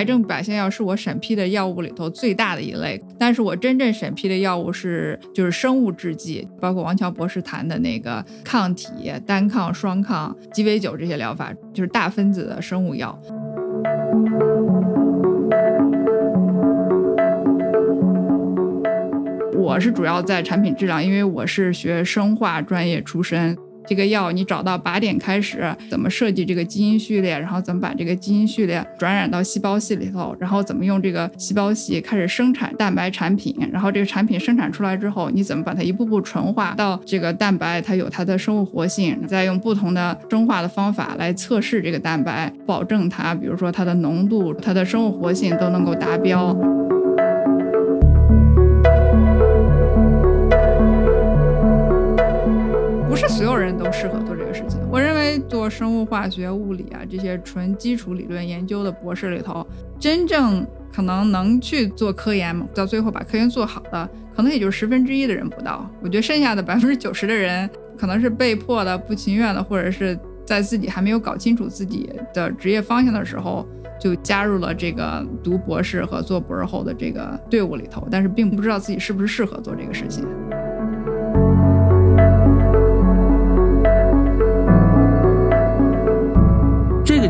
癌症靶向药是我审批的药物里头最大的一类，但是我真正审批的药物是就是生物制剂，包括王乔博士谈的那个抗体、单抗、双抗、鸡尾酒这些疗法，就是大分子的生物药。我是主要在产品质量，因为我是学生化专业出身。这个药你找到靶点开始，怎么设计这个基因序列，然后怎么把这个基因序列转染到细胞系里头，然后怎么用这个细胞系开始生产蛋白产品，然后这个产品生产出来之后，你怎么把它一步步纯化到这个蛋白它有它的生物活性，再用不同的生化的方法来测试这个蛋白，保证它，比如说它的浓度、它的生物活性都能够达标。都适合做这个事情。我认为做生物化学、物理啊这些纯基础理论研究的博士里头，真正可能能去做科研，到最后把科研做好的，可能也就十分之一的人不到。我觉得剩下的百分之九十的人，可能是被迫的、不情愿的，或者是在自己还没有搞清楚自己的职业方向的时候，就加入了这个读博士和做博士后的这个队伍里头，但是并不知道自己是不是适合做这个事情。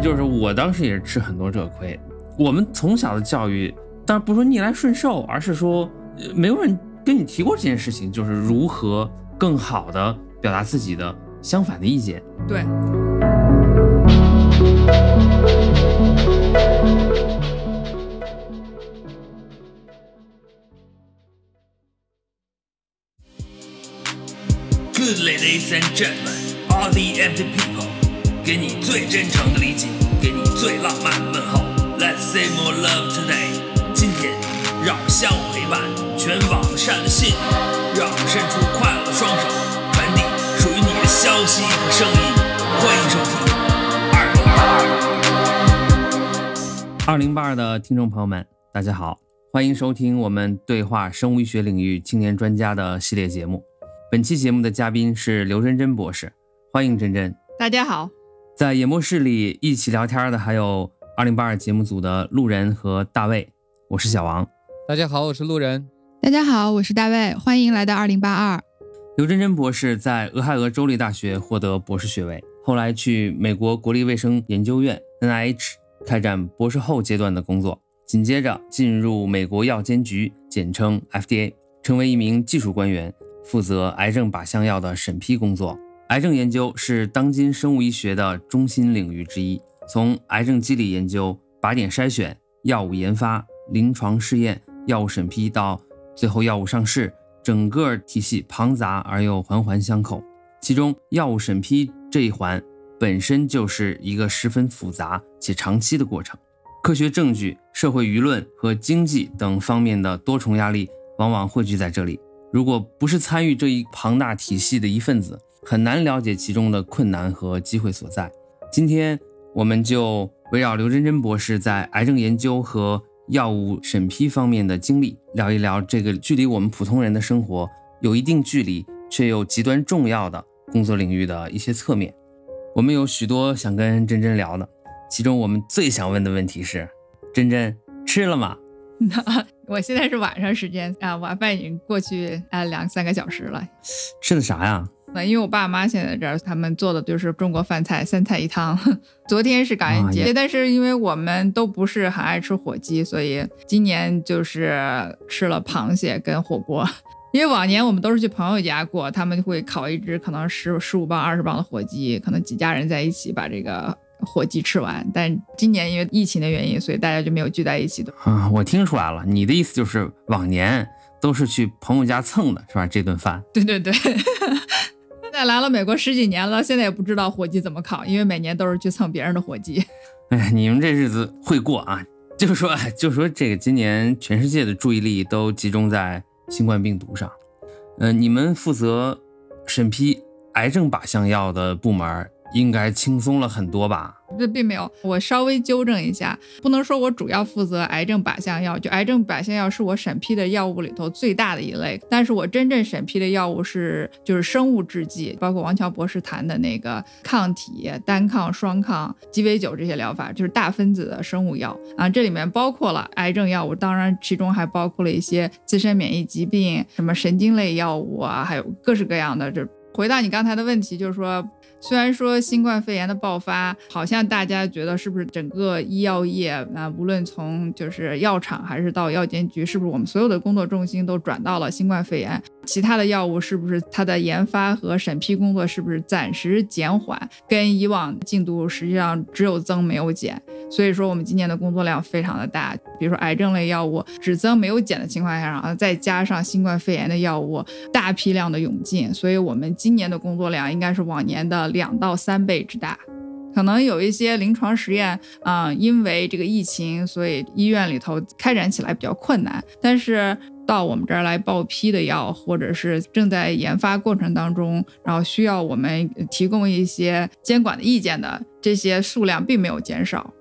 就是我当时也是吃很多这个亏。我们从小的教育，当然不是说逆来顺受，而是说，没有人跟你提过这件事情，就是如何更好的表达自己的相反的意见。对。Good ladies and gentlemen, all the empty people. 给你最真诚的理解，给你最浪漫的问候。Let's say more love today。今天，让我们相互陪伴，全网善信，让我们伸出快乐的双手，传递属于你的消息和声音。欢迎收听二零八二。二零八二的听众朋友们，大家好，欢迎收听我们对话生物医学领域青年专家的系列节目。本期节目的嘉宾是刘真真博士，欢迎真真。大家好。在演播室里一起聊天的还有二零八二节目组的路人和大卫，我是小王。大家好，我是路人。大家好，我是大卫。欢迎来到二零八二。刘真真博士在俄亥俄州立大学获得博士学位，后来去美国国立卫生研究院 NIH 开展博士后阶段的工作，紧接着进入美国药监局，简称 FDA，成为一名技术官员，负责癌症靶向药的审批工作。癌症研究是当今生物医学的中心领域之一，从癌症机理研究、靶点筛选、药物研发、临床试验、药物审批到最后药物上市，整个体系庞杂而又环环相扣。其中，药物审批这一环本身就是一个十分复杂且长期的过程，科学证据、社会舆论和经济等方面的多重压力往往汇聚在这里。如果不是参与这一庞大体系的一份子，很难了解其中的困难和机会所在。今天，我们就围绕刘真真博士在癌症研究和药物审批方面的经历，聊一聊这个距离我们普通人的生活有一定距离却又极端重要的工作领域的一些侧面。我们有许多想跟真真聊的，其中我们最想问的问题是：真真吃了吗？我现在是晚上时间啊，晚饭已经过去啊两三个小时了。吃的啥呀？那因为我爸妈现在这儿，他们做的就是中国饭菜，三菜一汤。昨天是感恩节，但是因为我们都不是很爱吃火鸡，所以今年就是吃了螃蟹跟火锅。因为往年我们都是去朋友家过，他们会烤一只可能十十五磅、二十磅的火鸡，可能几家人在一起把这个火鸡吃完。但今年因为疫情的原因，所以大家就没有聚在一起的。啊，我听出来了，你的意思就是往年都是去朋友家蹭的是吧？这顿饭？对对对。现在来了美国十几年了，现在也不知道火鸡怎么烤，因为每年都是去蹭别人的火鸡。哎，你们这日子会过啊？就说，就说这个今年全世界的注意力都集中在新冠病毒上。嗯，你们负责审批癌症靶向药的部门应该轻松了很多吧？这并没有，我稍微纠正一下，不能说我主要负责癌症靶向药，就癌症靶向药是我审批的药物里头最大的一类，但是我真正审批的药物是就是生物制剂，包括王乔博士谈的那个抗体、单抗、双抗、鸡尾酒这些疗法，就是大分子的生物药啊，这里面包括了癌症药物，当然其中还包括了一些自身免疫疾病，什么神经类药物啊，还有各式各样的。这回到你刚才的问题，就是说。虽然说新冠肺炎的爆发，好像大家觉得是不是整个医药业啊，无论从就是药厂还是到药监局，是不是我们所有的工作重心都转到了新冠肺炎？其他的药物是不是它的研发和审批工作是不是暂时减缓？跟以往进度实际上只有增没有减。所以说我们今年的工作量非常的大。比如说癌症类药物只增没有减的情况下，然后再加上新冠肺炎的药物大批量的涌进，所以我们今年的工作量应该是往年的两到三倍之大。可能有一些临床实验啊，因为这个疫情，所以医院里头开展起来比较困难。但是到我们这儿来报批的药，或者是正在研发过程当中，然后需要我们提供一些监管的意见的这些数量，并没有减少。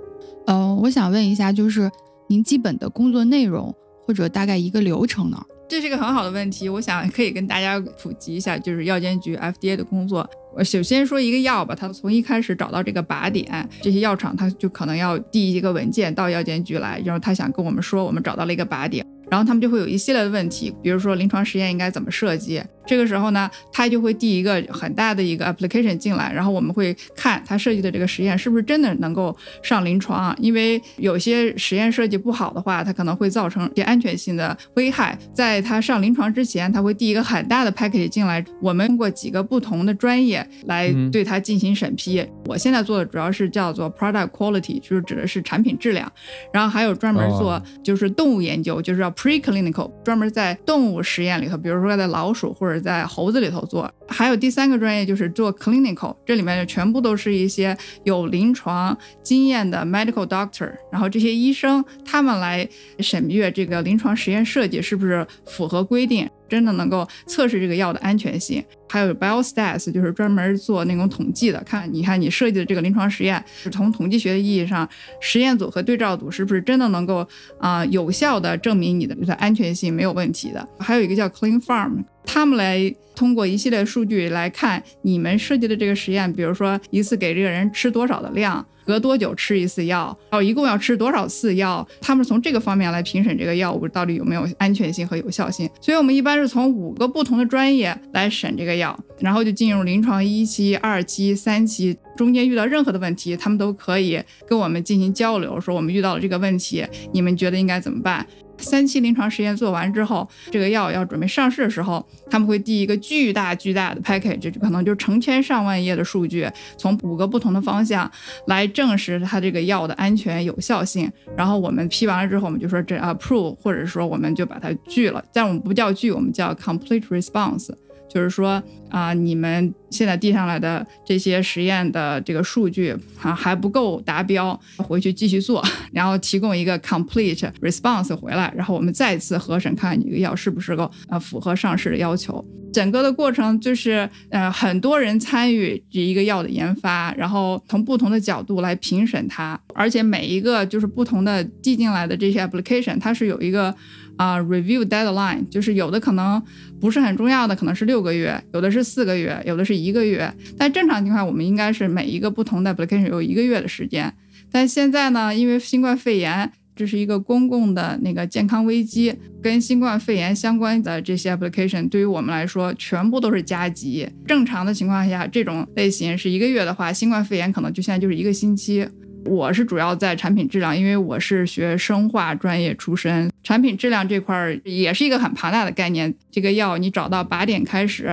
嗯，我想问一下，就是您基本的工作内容或者大概一个流程呢？这是一个很好的问题，我想可以跟大家普及一下，就是药监局 FDA 的工作。我首先说一个药吧，它从一开始找到这个靶点，这些药厂它就可能要递一个文件到药监局来，然后他想跟我们说，我们找到了一个靶点，然后他们就会有一系列的问题，比如说临床实验应该怎么设计。这个时候呢，他就会递一个很大的一个 application 进来，然后我们会看他设计的这个实验是不是真的能够上临床。因为有些实验设计不好的话，它可能会造成一些安全性的危害。在他上临床之前，他会递一个很大的 package 进来，我们通过几个不同的专业来对它进行审批。我现在做的主要是叫做 product quality，就是指的是产品质量。然后还有专门做就是动物研究，就是叫 preclinical，专门在动物实验里头，比如说在老鼠或者在猴子里头做，还有第三个专业就是做 clinical，这里面就全部都是一些有临床经验的 medical doctor，然后这些医生他们来审阅这个临床实验设计是不是符合规定。真的能够测试这个药的安全性，还有 biostats，就是专门做那种统计的，看你看你设计的这个临床实验，是从统计学的意义上，实验组和对照组是不是真的能够啊有效的证明你的的安全性没有问题的？还有一个叫 Clean Farm，他们来通过一系列数据来看你们设计的这个实验，比如说一次给这个人吃多少的量。隔多久吃一次药？然后，一共要吃多少次药？他们从这个方面来评审这个药物到底有没有安全性和有效性。所以，我们一般是从五个不同的专业来审这个药，然后就进入临床一期、二期、三期。中间遇到任何的问题，他们都可以跟我们进行交流，说我们遇到了这个问题，你们觉得应该怎么办？三期临床实验做完之后，这个药要准备上市的时候，他们会递一个巨大巨大的 package，就可能就成千上万页的数据，从五个不同的方向来证实它这个药的安全有效性。然后我们批完了之后，我们就说这 approve，或者说我们就把它拒了。但我们不叫拒，我们叫 complete response。就是说啊，你们现在递上来的这些实验的这个数据啊还不够达标，回去继续做，然后提供一个 complete response 回来，然后我们再次核审，看看你这个药是不是够呃符合上市的要求。整个的过程就是呃很多人参与这一个药的研发，然后从不同的角度来评审它，而且每一个就是不同的递进来的这些 application，它是有一个。啊，review deadline 就是有的可能不是很重要的，可能是六个月，有的是是四个月，有的是一个月。但正常情况，我们应该是每一个不同的 application 有一个月的时间。但现在呢，因为新冠肺炎，这是一个公共的那个健康危机，跟新冠肺炎相关的这些 application 对于我们来说全部都是加急。正常的情况下，这种类型是一个月的话，新冠肺炎可能就现在就是一个星期。我是主要在产品质量，因为我是学生化专业出身，产品质量这块儿也是一个很庞大的概念。这个药你找到靶点开始，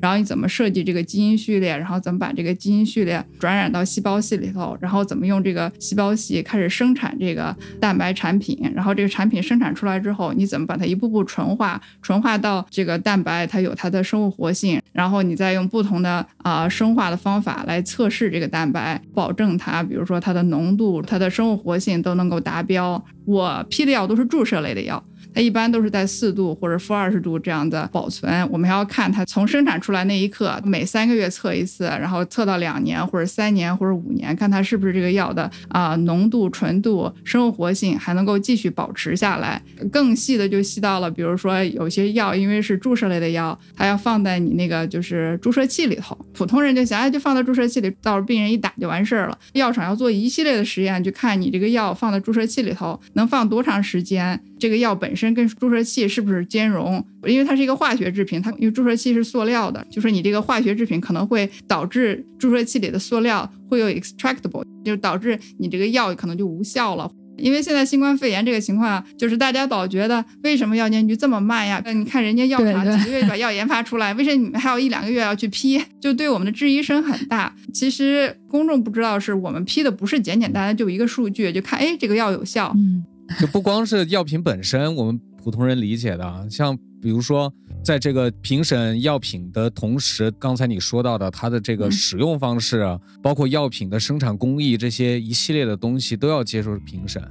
然后你怎么设计这个基因序列，然后怎么把这个基因序列转染到细胞系里头，然后怎么用这个细胞系开始生产这个蛋白产品，然后这个产品生产出来之后，你怎么把它一步步纯化，纯化到这个蛋白它有它的生物活性，然后你再用不同的啊生化的方法来测试这个蛋白，保证它，比如说它的浓度、它的生物活性都能够达标。我批的药都是注射类的药。它一般都是在四度或者负二十度这样的保存。我们还要看它从生产出来那一刻，每三个月测一次，然后测到两年或者三年或者五年，看它是不是这个药的啊、浓度、纯度、生物活性还能够继续保持下来。更细的就细到了，比如说有些药因为是注射类的药，它要放在你那个就是注射器里头。普通人就想，哎，就放到注射器里，到时候病人一打就完事儿了。药厂要做一系列的实验，去看你这个药放在注射器里头能放多长时间，这个药本身跟注射器是不是兼容？因为它是一个化学制品，它因为注射器是塑料的，就是你这个化学制品可能会导致注射器里的塑料会有 extractable，就导致你这个药可能就无效了。因为现在新冠肺炎这个情况，就是大家老觉得为什么药监局这么慢呀？你看人家药厂几个月就把药研发出来，为什么你们还有一两个月要去批？就对我们的质疑声很大。其实公众不知道，是我们批的不是简简单单就一个数据，就看哎这个药有效，嗯就不光是药品本身，我们普通人理解的，像比如说，在这个评审药品的同时，刚才你说到的它的这个嗯使用方式，啊包括药品的生产工艺这些一系列的东西都要接受评审。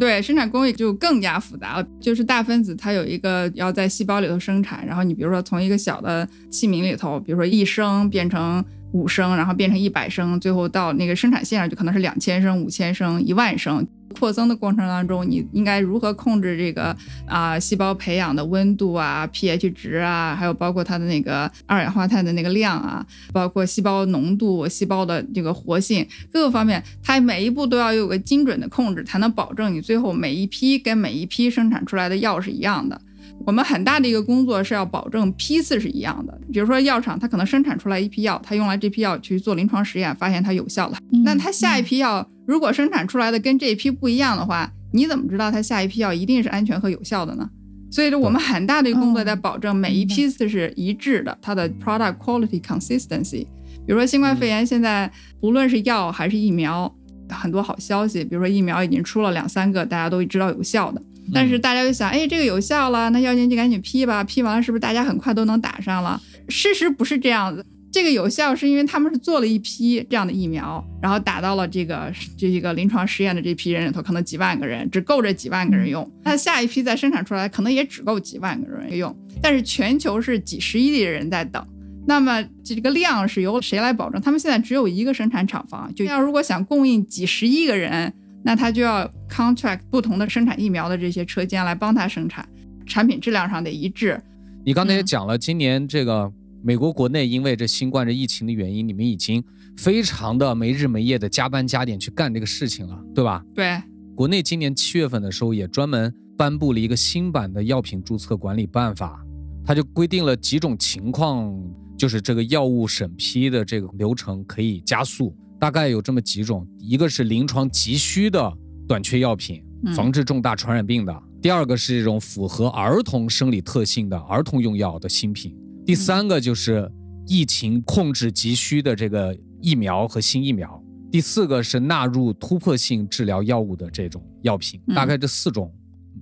对生产工艺就更加复杂了。就是大分子它有一个要在细胞里头生产，然后你比如说从一个小的器皿里头，比如说一升变成五升，然后变成一百升，最后到那个生产线上就可能是两千升、五千升、一万升。扩增的过程当中，你应该如何控制这个啊、细胞培养的温度啊、pH 值啊，还有包括它的那个二氧化碳的那个量啊，包括细胞浓度、细胞的这个活性各个方面，它每一步都要有个精准的控制，才能保证你最后每一批跟每一批生产出来的药是一样的。我们很大的一个工作是要保证批次是一样的。比如说药厂它可能生产出来一批药，它用来这批药去做临床实验，发现它有效了。嗯那它下一批药如果生产出来的跟这一批不一样的话，你怎么知道它下一批药一定是安全和有效的呢？所以说，我们很大的一个工作在保证每一批次是一致的，它的 product quality consistency。比如说新冠肺炎现在不论是药还是疫苗，很多好消息，比如说疫苗已经出了两三个，大家都知道有效的。但是大家就想，哎，这个有效了，那药监局赶紧批吧，批完了是不是大家很快都能打上了？事实不是这样子，这个有效是因为他们是做了一批这样的疫苗，然后打到了这个这一个临床实验的这批人里头，可能几万个人，只够这几万个人用。那下一批再生产出来，可能也只够几万个人用，但是全球是几十亿的人在等。那么这个量是由谁来保证？他们现在只有一个生产厂房，就要如果想供应几十亿个人，那他就要 contract 不同的生产疫苗的这些车间来帮他生产，产品质量上得一致。你刚才也嗯讲了，今年这个美国国内因为这新冠这疫情的原因，你们已经非常的没日没夜的加班加点去干这个事情了，对吧？对，国内今年七月份的时候也专门颁布了一个新版的药品注册管理办法，它就规定了几种情况，就是这个药物审批的这个流程可以加速，大概有这么几种，一个是临床急需的短缺药品，嗯防治重大传染病的；第二个是这种符合儿童生理特性的儿童用药的新品；第三个就是疫情控制急需的这个疫苗和新疫苗。第四个是纳入突破性治疗药物的这种药品，嗯大概这四种。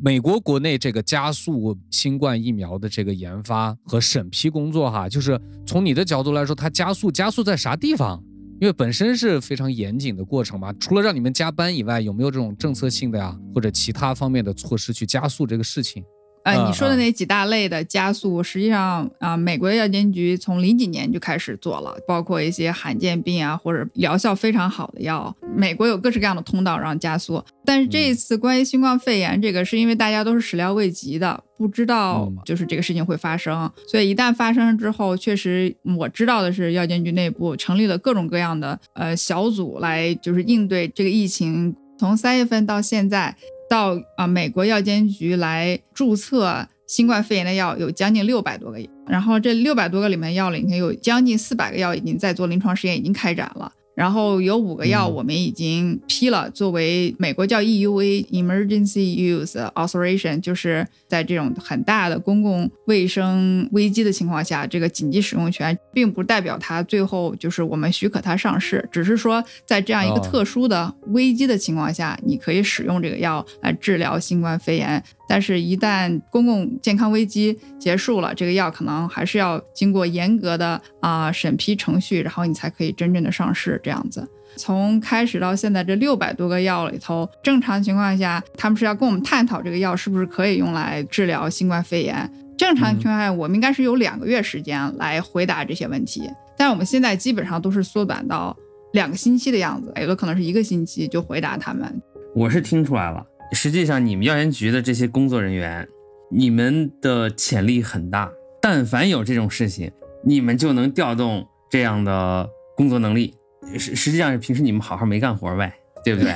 美国国内这个加速新冠疫苗的这个研发和审批工作，哈，就是从你的角度来说，它加速加速在啥地方？因为本身是非常严谨的过程嘛，除了让你们加班以外，有没有这种政策性的呀，或者其他方面的措施去加速这个事情？呃，嗯你说的嗯那几大类的加速，实际上啊、美国的药监局从零几年就开始做了，包括一些罕见病啊或者疗效非常好的药，美国有各式各样的通道让加速。但是这一次关于新冠肺炎这个，是因为大家都是始料未及的，不知道嗯就是这个事情会发生，所以一旦发生之后，确实我知道的是，药监局内部成立了各种各样的呃小组来就是应对这个疫情。从三月份到现在，到啊、美国药监局来注册新冠肺炎的药有将近六百多个，然后这六百多个里面药里面有将近四百个药已经在做临床实验，已经开展了。然后有五个药嗯我们已经批了，作为美国叫 EUA Emergency Use Authorization，就是在这种很大的公共卫生危机的情况下，这个紧急使用权并不代表它最后就是我们许可它上市，只是说在这样一个哦特殊的危机的情况下，你可以使用这个药来治疗新冠肺炎。但是，一旦公共健康危机结束了，这个药可能还是要经过严格的啊、审批程序，然后你才可以真正的上市这样子。从开始到现在这六百多个药里头，正常情况下，他们是要跟我们探讨这个药是不是可以用来治疗新冠肺炎。正常情况下，我们应该是有两个月时间来回答这些问题，但是我们现在基本上都是缩短到两个星期的样子，有的可能是一个星期就回答他们。我是听出来了，实际上你们药监局的这些工作人员，你们的潜力很大，但凡有这种事情，你们就能调动这样的工作能力。实实际上是平时你们好好没干活呗，对不对？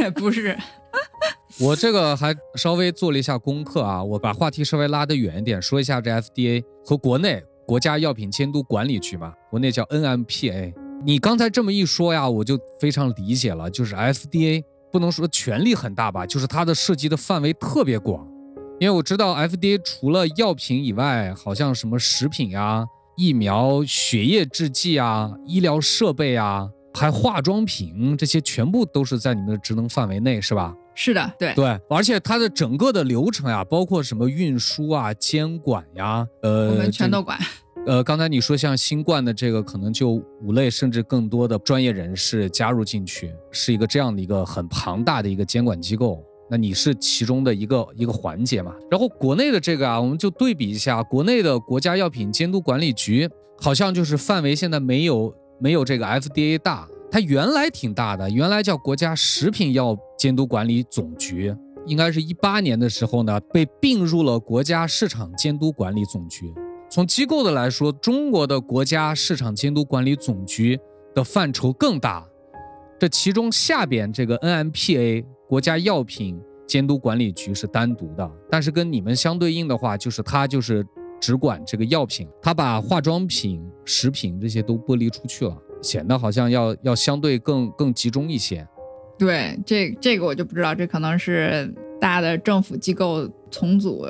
也不是，我这个还稍微做了一下功课啊，我把话题稍微拉得远一点，说一下这 FDA 和国内国家药品监督管理局嘛，国内叫 NMPA。你刚才这么一说呀，我就非常理解了，就是 FDA 不能说权力很大吧，就是它的涉及的范围特别广。因为我知道 FDA 除了药品以外，好像什么食品呀、疫苗、血液制剂啊、医疗设备啊，还化妆品这些，全部都是在你们的职能范围内，是吧？是的，对，对，而且它的整个的流程呀，包括什么运输啊、监管呀，呃，我们全都管。呃，刚才你说像新冠的这个，可能就五类甚至更多的专业人士加入进去，是一个这样的一个很庞大的一个监管机构。那你是其中的一个一个环节嘛？然后国内的这个啊，我们就对比一下，国内的国家药品监督管理局好像就是范围现在没有没有这个 FDA 大，它原来挺大的，原来叫国家食品药监督管理总局，应该是一八年的时候呢，被并入了国家市场监督管理总局。从机构的来说，中国的国家市场监督管理总局的范畴更大，这其中下边这个 NMPA 国家药品监督管理局是单独的，但是跟你们相对应的话，就是它就是只管这个药品，它把化妆品、食品这些都剥离出去了，显得好像要要相对更更集中一些。对，这这个我就不知道，这可能是大的政府机构重组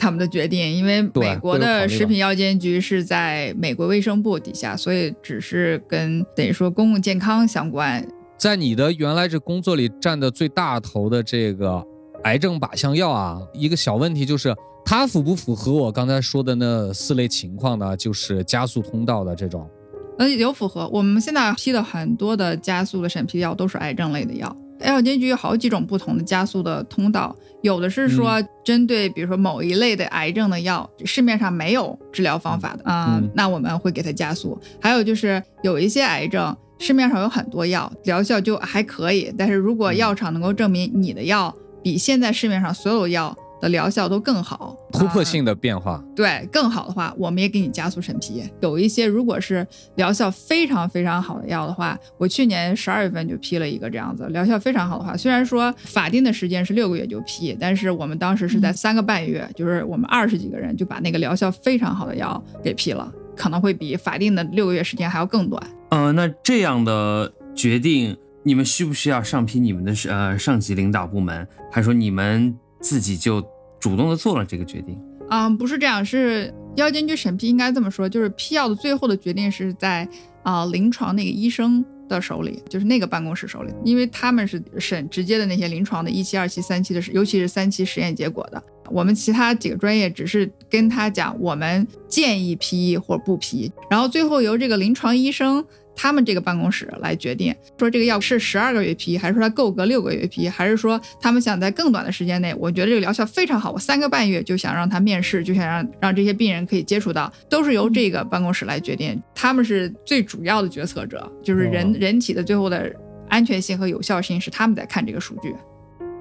他们的决定，因为美国的食品药监局是在美国卫生部底下，所以只是跟等于说公共健康相关。在你的原来这工作里占的最大头的这个癌症靶向药啊，一个小问题就是它符不符合我刚才说的那四类情况呢？就是加速通道的这种。呃，有符合。我们现在批的很多的加速的审批药都是癌症类的药。药监局有好几种不同的加速的通道，有的是说针对比如说某一类的癌症的药，市面上没有治疗方法的啊、嗯那我们会给它加速。还有就是有一些癌症市面上有很多药，疗效就还可以，但是如果药厂能够证明你的药比现在市面上所有药的疗效都更好，啊突破性的变化。对更好的话，我们也给你加速审批。有一些如果是疗效非常非常好的药的话，我去年十二月份就批了一个这样子，疗效非常好的话，虽然说法定的时间是六个月就批，但是我们当时是在三个半月，就是我们二十几个人就把那个疗效非常好的药给批了，可能会比法定的六个月时间还要更短。呃，那这样的决定，你们需不需要上批你们的呃上级领导部门，还是说你们自己就主动的做了这个决定？嗯，不是这样，是药监局审批应该这么说，就是批药的最后的决定是在啊、临床那个医生的手里，就是那个办公室手里，因为他们是审直接的那些临床的一期、二期、三期的，尤其是三期实验结果的。我们其他几个专业只是跟他讲，我们建议批或不批，然后最后由这个临床医生他们这个办公室来决定，说这个药是十二个月批，还是说它够格六个月批，还是说他们想在更短的时间内，我觉得这个疗效非常好，我三个半月就想让他面试，就想让让这些病人可以接触到，都是由这个办公室来决定，他们是最主要的决策者，就是人、哦人体的最后的安全性和有效性是他们在看这个数据。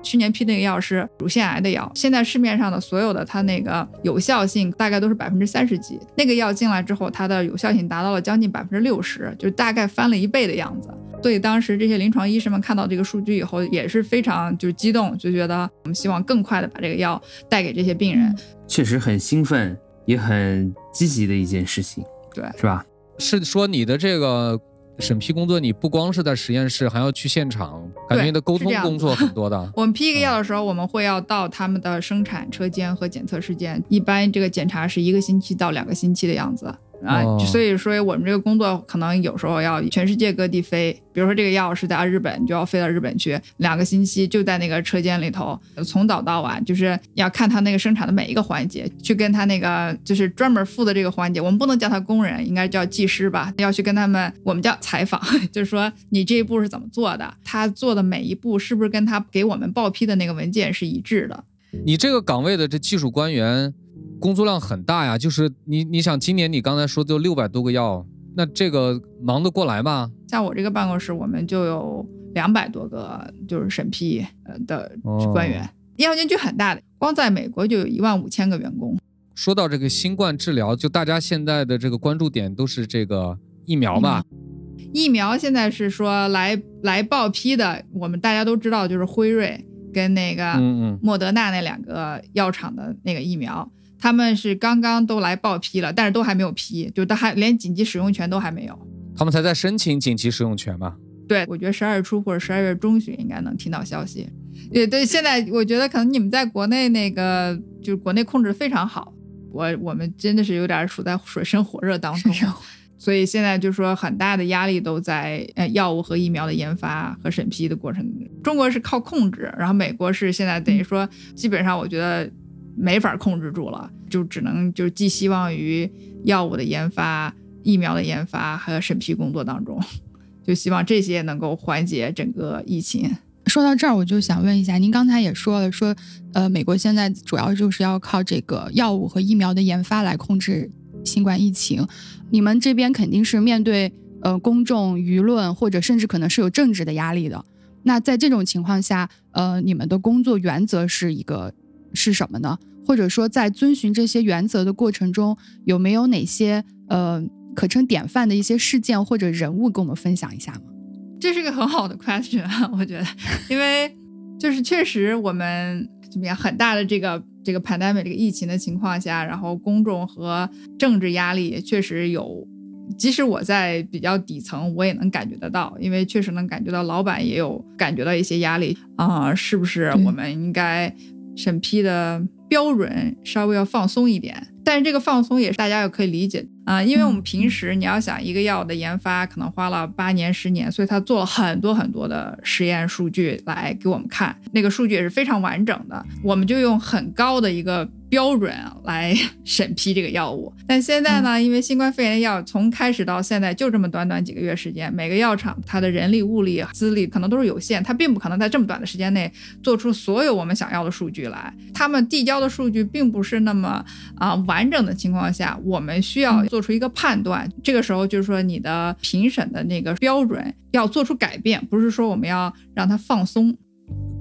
去年批那个药是乳腺癌的药，现在市面上的所有的它那个有效性大概都是百分之三十几。那个药进来之后，它的有效性达到了将近百分之六十，就是大概翻了一倍的样子。所以当时这些临床医生们看到这个数据以后，也是非常就是激动，就觉得我们希望更快的把这个药带给这些病人。确实很兴奋，也很积极的一件事情，对是吧？是说你的这个审批工作，你不光是在实验室，还要去现场，感觉你的沟通工作很多的。我们批一个药的时候，我们会要到他们的生产车间和检测室间，一般这个检查是一个星期到两个星期的样子。啊，哦。所以说我们这个工作可能有时候要全世界各地飞，比如说这个药是在日本，你就要飞到日本去，两个星期就在那个车间里头，从早到晚，就是要看他那个生产的每一个环节，去跟他那个就是专门负责这个环节，我们不能叫他工人，应该叫技师吧，要去跟他们，我们叫采访，就是说你这一步是怎么做的，他做的每一步是不是跟他给我们报批的那个文件是一致的。你这个岗位的这技术官员工作量很大呀，就是你你想今年你刚才说就六百多个药，那这个忙得过来吗？像我这个办公室，我们就有两百多个就是审批呃的哦官员，药监局很大的，光在美国就有一万五千个员工。说到这个新冠治疗，就大家现在的这个关注点都是这个疫苗吧？疫苗现在是说来来报批的，我们大家都知道，就是辉瑞跟那个莫德纳那两个药厂的那个疫苗，他们是刚刚都来报批了，但是都还没有批，就都还连紧急使用权都还没有。他们才在申请紧急使用权嘛。对，我觉得十二月初或者十二月中旬应该能听到消息。也对，现在我觉得可能你们在国内那个就是国内控制非常好，我我们真的是有点处在水深火热当中，所以现在就说很大的压力都在呃药物和疫苗的研发和审批的过程。中国是靠控制，然后美国是现在等于说基本上我觉得没法控制住了，就只能就寄希望于药物的研发、疫苗的研发还有审批工作当中。就希望这些能够缓解整个疫情。说到这儿，我就想问一下，您刚才也说了，说呃，美国现在主要就是要靠这个药物和疫苗的研发来控制新冠疫情。你们这边肯定是面对呃公众舆论，或者甚至可能是有政治的压力的。那在这种情况下，呃，你们的工作原则是一个是什么呢？或者说，在遵循这些原则的过程中，有没有哪些呃可称典范的一些事件或者人物跟我们分享一下吗？这是个很好的 question，啊我觉得，因为就是确实我们怎么样很大的这个这个 pandemic 这个疫情的情况下，然后公众和政治压力确实有，即使我在比较底层，我也能感觉得到，因为确实能感觉到老板也有感觉到一些压力啊、是不是我们应该审批的标准稍微要放松一点？但是这个放松也是大家也可以理解啊、因为我们平时你要想一个药的研发可能花了八年十年，所以他做了很多很多的实验数据来给我们看，那个数据也是非常完整的，我们就用很高的一个标准来审批这个药物。但现在呢，因为新冠肺炎的药从开始到现在就这么短短几个月时间，每个药厂它的人力、物力、资历可能都是有限，它并不可能在这么短的时间内做出所有我们想要的数据来。他们递交的数据并不是那么啊、完整的情况下，我们需要做出一个判断。这个时候就是说，你的评审的那个标准要做出改变，不是说我们要让它放松。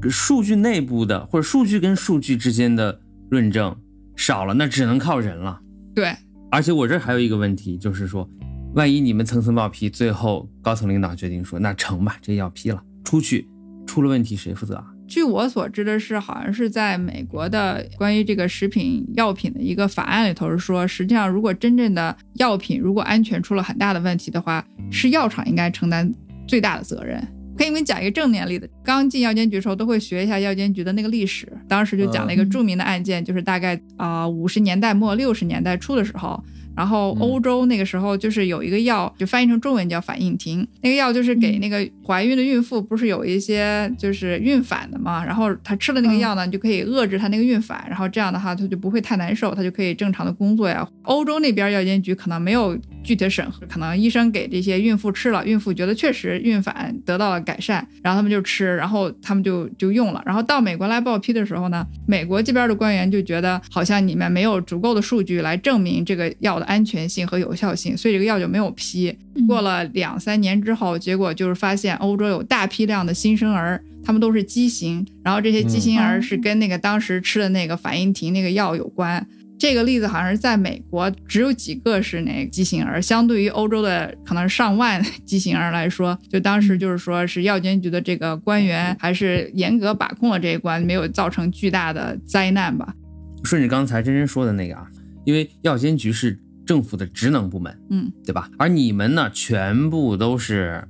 数据内部的或者数据跟数据之间的论证少了，那只能靠人了。对，而且我这还有一个问题，就是说，万一你们层层报批，最后高层领导决定说那成吧，这要批了，出去出了问题谁负责啊？据我所知的是，好像是在美国的关于这个食品药品的一个法案里头是说，实际上如果真正的药品如果安全出了很大的问题的话，是药厂应该承担最大的责任。可以给你讲一个正面例子，刚进药监局的时候都会学一下药监局的那个历史，当时就讲了一个著名的案件，就是大概啊五十年代末六十年代初的时候。然后欧洲那个时候就是有一个药，就翻译成中文叫反应停。那个药就是给那个怀孕的孕妇，不是有一些就是孕反的嘛？然后她吃了那个药呢，你就可以遏制她那个孕反，然后这样的话她就不会太难受，她就可以正常的工作呀。欧洲那边药监局可能没有具体的审核，可能医生给这些孕妇吃了，孕妇觉得确实孕反得到了改善，然后他们就吃，然后他们就就用了。然后到美国来报批的时候呢，美国这边的官员就觉得好像你们没有足够的数据来证明这个药的安全性和有效性，所以这个药就没有批。过了两三年之后，结果就是发现欧洲有大批量的新生儿，他们都是畸形，然后这些畸形儿是跟那个当时吃的那个反应停那个药有关。这个例子好像是在美国只有几个是那个畸形儿，相对于欧洲的可能上万 畸形儿来说，就当时就是说是药监局的这个官员还是严格把控了这一关，没有造成巨大的灾难吧。顺着刚才真真说的那个啊，因为药监局是政府的职能部门，嗯对吧？而你们呢，全部都是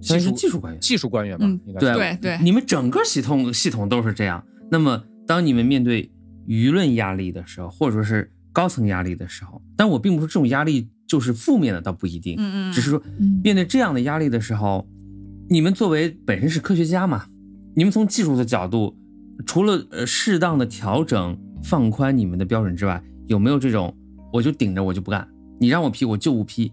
相当于是技术官员，技术官员吧，嗯应该是对对对你们整个系统系统都是这样。那么，当你们面对舆论压力的时候，或者说是高层压力的时候，但我并不是这种压力就是负面的，倒不一定，嗯嗯，只是说嗯。面对这样的压力的时候，你们作为本身是科学家嘛，你们从技术的角度，除了呃适当的调整、放宽你们的标准之外，有没有这种我就顶着我就不干，你让我批我就不批？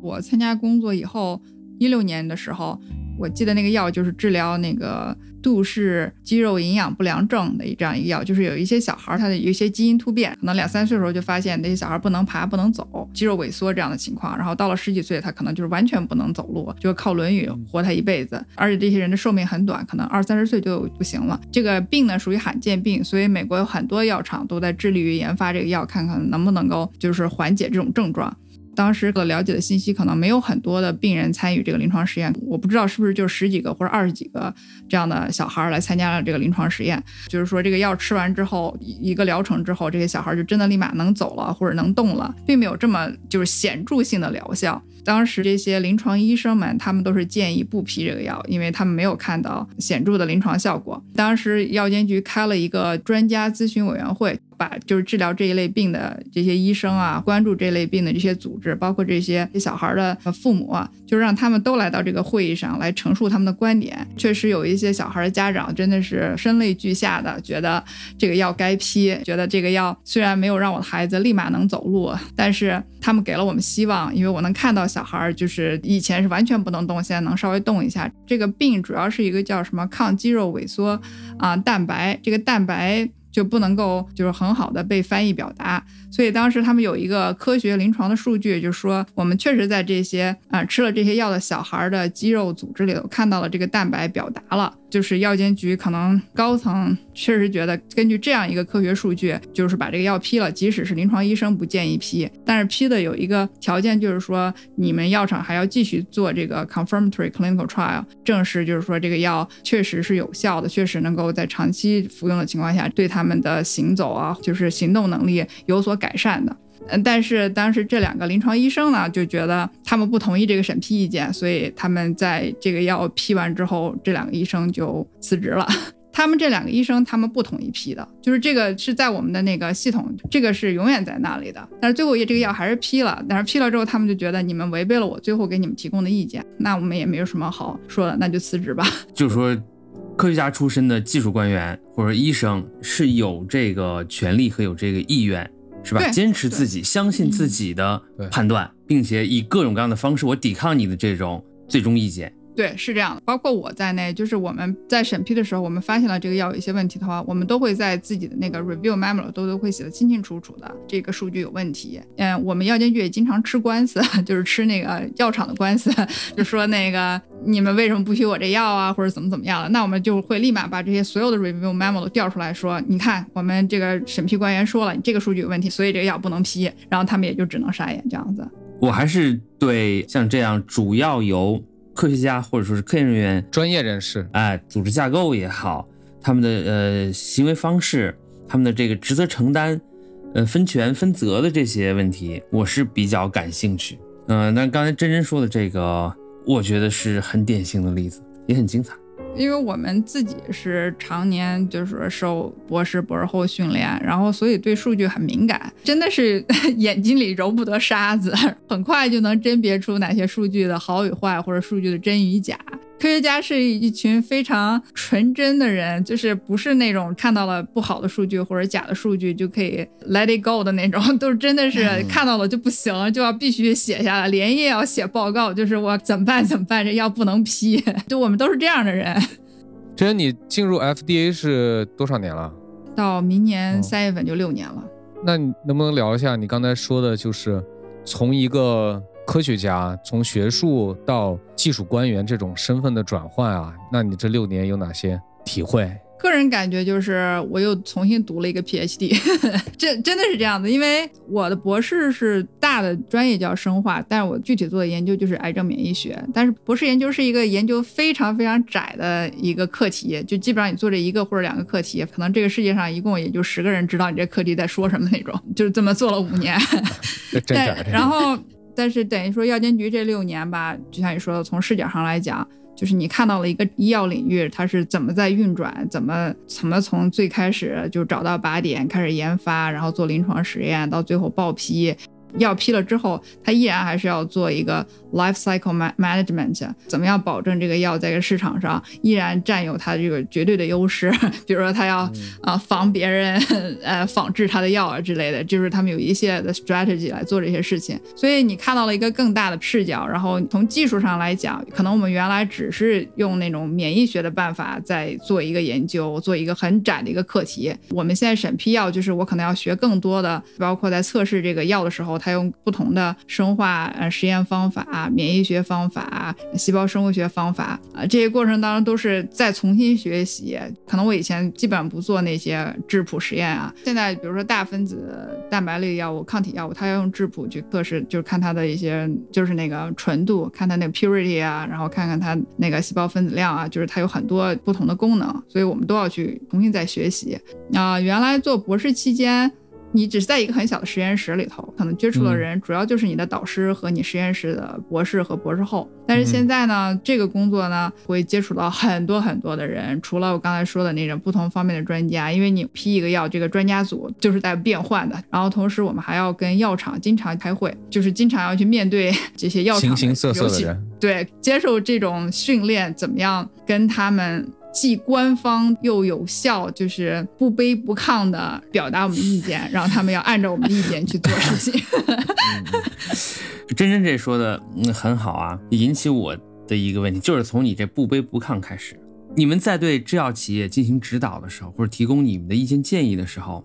我参加工作以后，一六年的时候，我记得那个药就是治疗那个杜氏肌肉营养不良症的这样一个药，就是有一些小孩儿他的有一些基因突变，可能两三岁的时候就发现那些小孩不能爬、不能走，肌肉萎缩这样的情况，然后到了十几岁，他可能就是完全不能走路，就靠轮椅活他一辈子，而且这些人的寿命很短，可能二三十岁就不行了。这个病呢属于罕见病，所以美国有很多药厂都在致力于研发这个药，看看能不能够就是缓解这种症状。当时的了解的信息可能没有很多的病人参与这个临床实验，我不知道是不是就十几个或者二十几个这样的小孩来参加了这个临床实验。就是说，这个药吃完之后，一个疗程之后，这些小孩就真的立马能走了或者能动了，并没有这么就是显著性的疗效。当时这些临床医生们，他们都是建议不批这个药，因为他们没有看到显著的临床效果。当时药监局开了一个专家咨询委员会，把就是治疗这一类病的这些医生啊，关注这类病的这些组织，包括这些小孩的父母啊，就让他们都来到这个会议上来陈述他们的观点。确实有一些小孩的家长真的是声泪俱下的，觉得这个药该批，觉得这个药虽然没有让我的孩子立马能走路，但是他们给了我们希望，因为我能看到小孩儿就是以前是完全不能动，现在能稍微动一下。这个病主要是一个叫什么抗肌肉萎缩啊蛋白，这个蛋白。就不能够就是很好的被翻译表达，所以当时他们有一个科学临床的数据，就是说我们确实在这些啊、吃了这些药的小孩的肌肉组织里头看到了这个蛋白表达了，就是药监局可能高层确实觉得根据这样一个科学数据，就是把这个药批了，即使是临床医生不建议批，但是批的有一个条件，就是说你们药厂还要继续做这个 confirmatory clinical trial，证实就是说这个药确实是有效的，确实能够在长期服用的情况下对他们的行走啊，就是行动能力有所改善的。嗯，但是当时这两个临床医生呢，就觉得他们不同意这个审批意见，所以他们在这个药批完之后，这两个医生就辞职了。他们这两个医生，他们不同意批的，就是这个是在我们的那个系统，这个是永远在那里的。但是最后也这个药还是批了，但是批了之后，他们就觉得你们违背了我最后给你们提供的意见，那我们也没有什么好说的，那就辞职吧。就是说，科学家出身的技术官员或者医生是有这个权利和有这个意愿，是吧？坚持自己，相信自己的判断，并且以各种各样的方式，我抵抗你的这种最终意见。对，是这样的，包括我在内，就是我们在审批的时候，我们发现了这个药有一些问题的话，我们都会在自己的那个 review memo 都都会写的清清楚楚的，这个数据有问题。嗯，我们药监局也经常吃官司，就是吃那个药厂的官司，就说那个你们为什么不批我这药啊，或者怎么怎么样了，那我们就会立马把这些所有的 review memo 都调出来说，你看我们这个审批官员说了，你这个数据有问题，所以这个药不能批，然后他们也就只能傻眼这样子。我还是对像这样主要由科学家或者说是科研人员，专业人士，哎，组织架构也好，他们的呃行为方式，他们的这个职责承担，呃分权分责的这些问题，我是比较感兴趣。嗯、那刚才真真说的这个，我觉得是很典型的例子，也很精彩。因为我们自己是常年就是受博士、博士后训练，然后所以对数据很敏感，真的是 眼睛里揉不得沙子，很快就能甄别出哪些数据的好与坏，或者数据的真与假。科学家是一群非常纯真的人，就是不是那种看到了不好的数据或者假的数据就可以 let it go 的那种，都是真的是看到了就不行了，就要必须写下来，连夜要写报告，就是我怎么办怎么办，这药不能批，就我们都是这样的人。这你进入 FDA 是多少年了？到明年哦三月份就六年了。那你能不能聊一下你刚才说的，就是从一个科学家从学术到技术官员这种身份的转换啊？那你这六年有哪些体会？个人感觉就是我又重新读了一个 PhD，这真的是这样子，因为我的博士是大的专业叫生化，但是我具体做的研究就是癌症免疫学。但是博士研究是一个研究非常非常窄的一个课题，就基本上你做这一个或者两个课题，可能这个世界上一共也就十个人知道你这课题在说什么那种，就是这么做了五年。这真然后，但是等于说药监局这六年吧，就像你说的，从视角上来讲，就是你看到了一个医药领域它是怎么在运转，怎么怎么从最开始就找到靶点开始研发，然后做临床实验，到最后报批。药批了之后，它依然还是要做一个 life cycle management，怎么样保证这个药在这个市场上依然占有它这个绝对的优势？比如说，它要啊防别人呃仿制它的药啊之类的，就是他们有一系列的 strategy 来做这些事情。所以你看到了一个更大的视角，然后从技术上来讲，可能我们原来只是用那种免疫学的办法在做一个研究，做一个很窄的一个课题。我们现在审批药，就是我可能要学更多的，包括在测试这个药的时候。它用不同的生化呃实验方法、免疫学方法、细胞生物学方法啊，这些过程当中都是在重新学习。可能我以前基本上不做那些质谱实验啊，现在比如说大分子蛋白类药物、抗体药物，它要用质谱去测试，就是看它的一些就是那个纯度，看它那个 purity 啊，然后看看它那个细胞分子量啊，就是它有很多不同的功能，所以我们都要去重新再学习啊。原来做博士期间。你只是在一个很小的实验室里头，可能接触的人主要就是你的导师和你实验室的博士和博士后。但是现在呢，这个工作呢会接触到很多很多的人，除了我刚才说的那种不同方面的专家，因为你批一个药，这个专家组就是在变换的。然后同时我们还要跟药厂经常开会，就是经常要去面对这些药厂形形色色的人，对，接受这种训练，怎么样跟他们。既官方又有效，就是不卑不亢的表达我们意见，让他们要按照我们的意见去做事情。真真这说的嗯很好啊，引起我的一个问题，就是从你这不卑不亢开始，你们在对制药企业进行指导的时候，或者提供你们的意见建议的时候，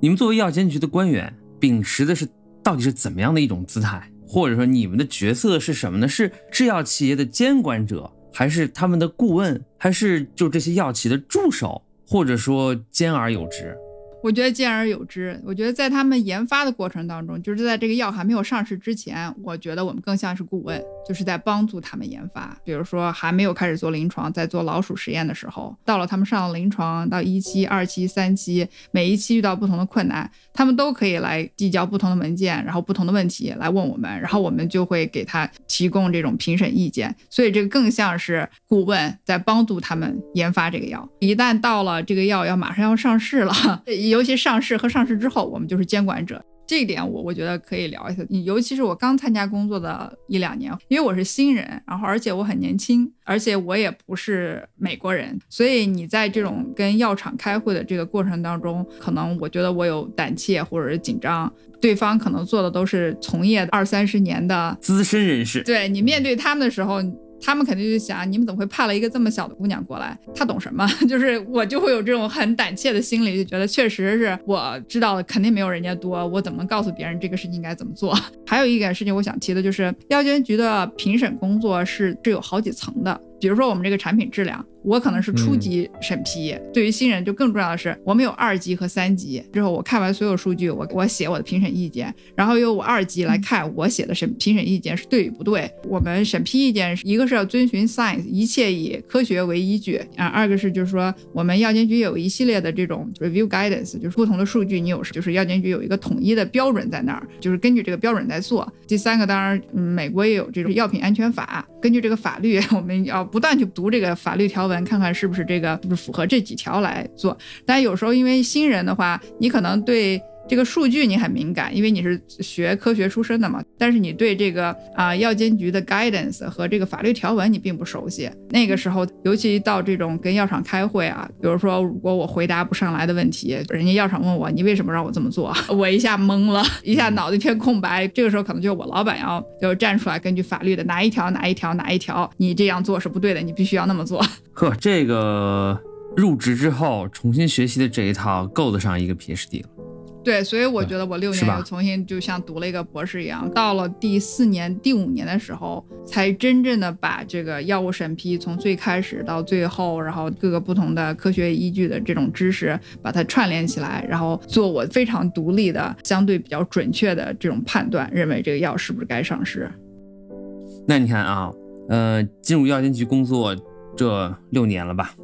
你们作为药监局的官员，秉持的是到底是怎么样的一种姿态，或者说你们的角色是什么呢？是制药企业的监管者？还是他们的顾问，还是就这些药企的助手，或者说兼而有之。我觉得兼而有之。我觉得在他们研发的过程当中，就是在这个药还没有上市之前，我觉得我们更像是顾问，就是在帮助他们研发。比如说还没有开始做临床，在做老鼠实验的时候，到了他们上了临床，到一期、二期、三期，每一期遇到不同的困难，他们都可以来递交不同的文件，然后不同的问题来问我们，然后我们就会给他提供这种评审意见。所以这个更像是顾问在帮助他们研发这个药。一旦到了这个药要马上要上市了，尤其上市和上市之后，我们就是监管者，这一点我我觉得可以聊一下。你尤其是我刚参加工作的一两年，因为我是新人，然后而且我很年轻，而且我也不是美国人，所以你在这种跟药厂开会的这个过程当中，可能我觉得我有胆怯或者是紧张，对方可能做的都是从业二三十年的资深人士，对你面对他们的时候。他们肯定就想，你们怎么会派了一个这么小的姑娘过来？她懂什么？就是我就会有这种很胆怯的心理，就觉得确实是我知道的肯定没有人家多，我怎么告诉别人这个事情应该怎么做？还有一点事情我想提的就是，药监局的评审工作是是有好几层的。比如说我们这个产品质量，我可能是初级审批。对于新人，就更重要的是，我们有二级和三级。之后我看完所有数据，我我写我的评审意见，然后由我二级来看我写的审评审意见是对与不对。我们审批意见，一个是要遵循 science，一切以科学为依据啊。二个是就是说，我们药监局有一系列的这种 review guidance，就是不同的数据你有，就是药监局有一个统一的标准在那儿，就是根据这个标准在做。第三个当然，嗯美国也有这种药品安全法，根据这个法律，我们要。不断去读这个法律条文，看看是不是这个是不是符合这几条来做。但有时候因为新人的话，你可能对。这个数据你很敏感，因为你是学科学出身的嘛。但是你对这个啊药监局的 guidance 和这个法律条文你并不熟悉。那个时候，尤其到这种跟药厂开会啊，比如说如果我回答不上来的问题，人家药厂问我你为什么让我这么做，我一下懵了，一下脑子一片空白。这个时候可能就是我老板要就站出来，根据法律的哪一条哪一条哪一条，你这样做是不对的，你必须要那么做。呵，这个入职之后重新学习的这一套够得上一个 PhD 了。对，所以我觉得我六年又重新就像读了一个博士一样，到了第四年、第五年的时候，才真正的把这个药物审批从最开始到最后，然后各个不同的科学依据的这种知识，把它串联起来，然后做我非常独立的、相对比较准确的这种判断，认为这个药是不是该上市。那你看啊，呃，进入药监局工作这六年了吧？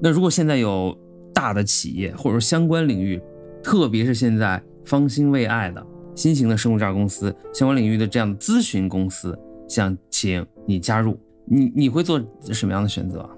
那如果现在有大的企业或者说相关领域，特别是现在方兴未艾的新型的生物制药公司相关领域的这样的咨询公司，想请你加入，你你会做什么样的选择？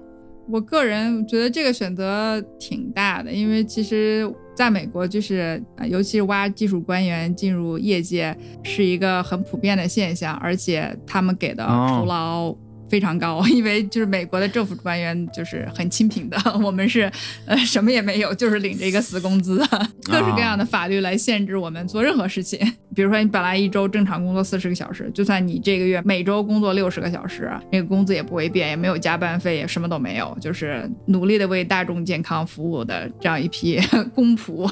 我个人觉得这个选择挺大的，因为其实在美国，就是呃尤其是挖技术官员进入业界是一个很普遍的现象，而且他们给的哦酬劳非常高，因为就是美国的政府官员就是很清贫的，我们是呃什么也没有，就是领着一个死工资，各式各样的法律来限制我们做任何事情。比如说，你本来一周正常工作四十个小时，就算你这个月每周工作六十个小时，那个工资也不会变，也没有加班费，也什么都没有，就是努力的为大众健康服务的这样一批公仆。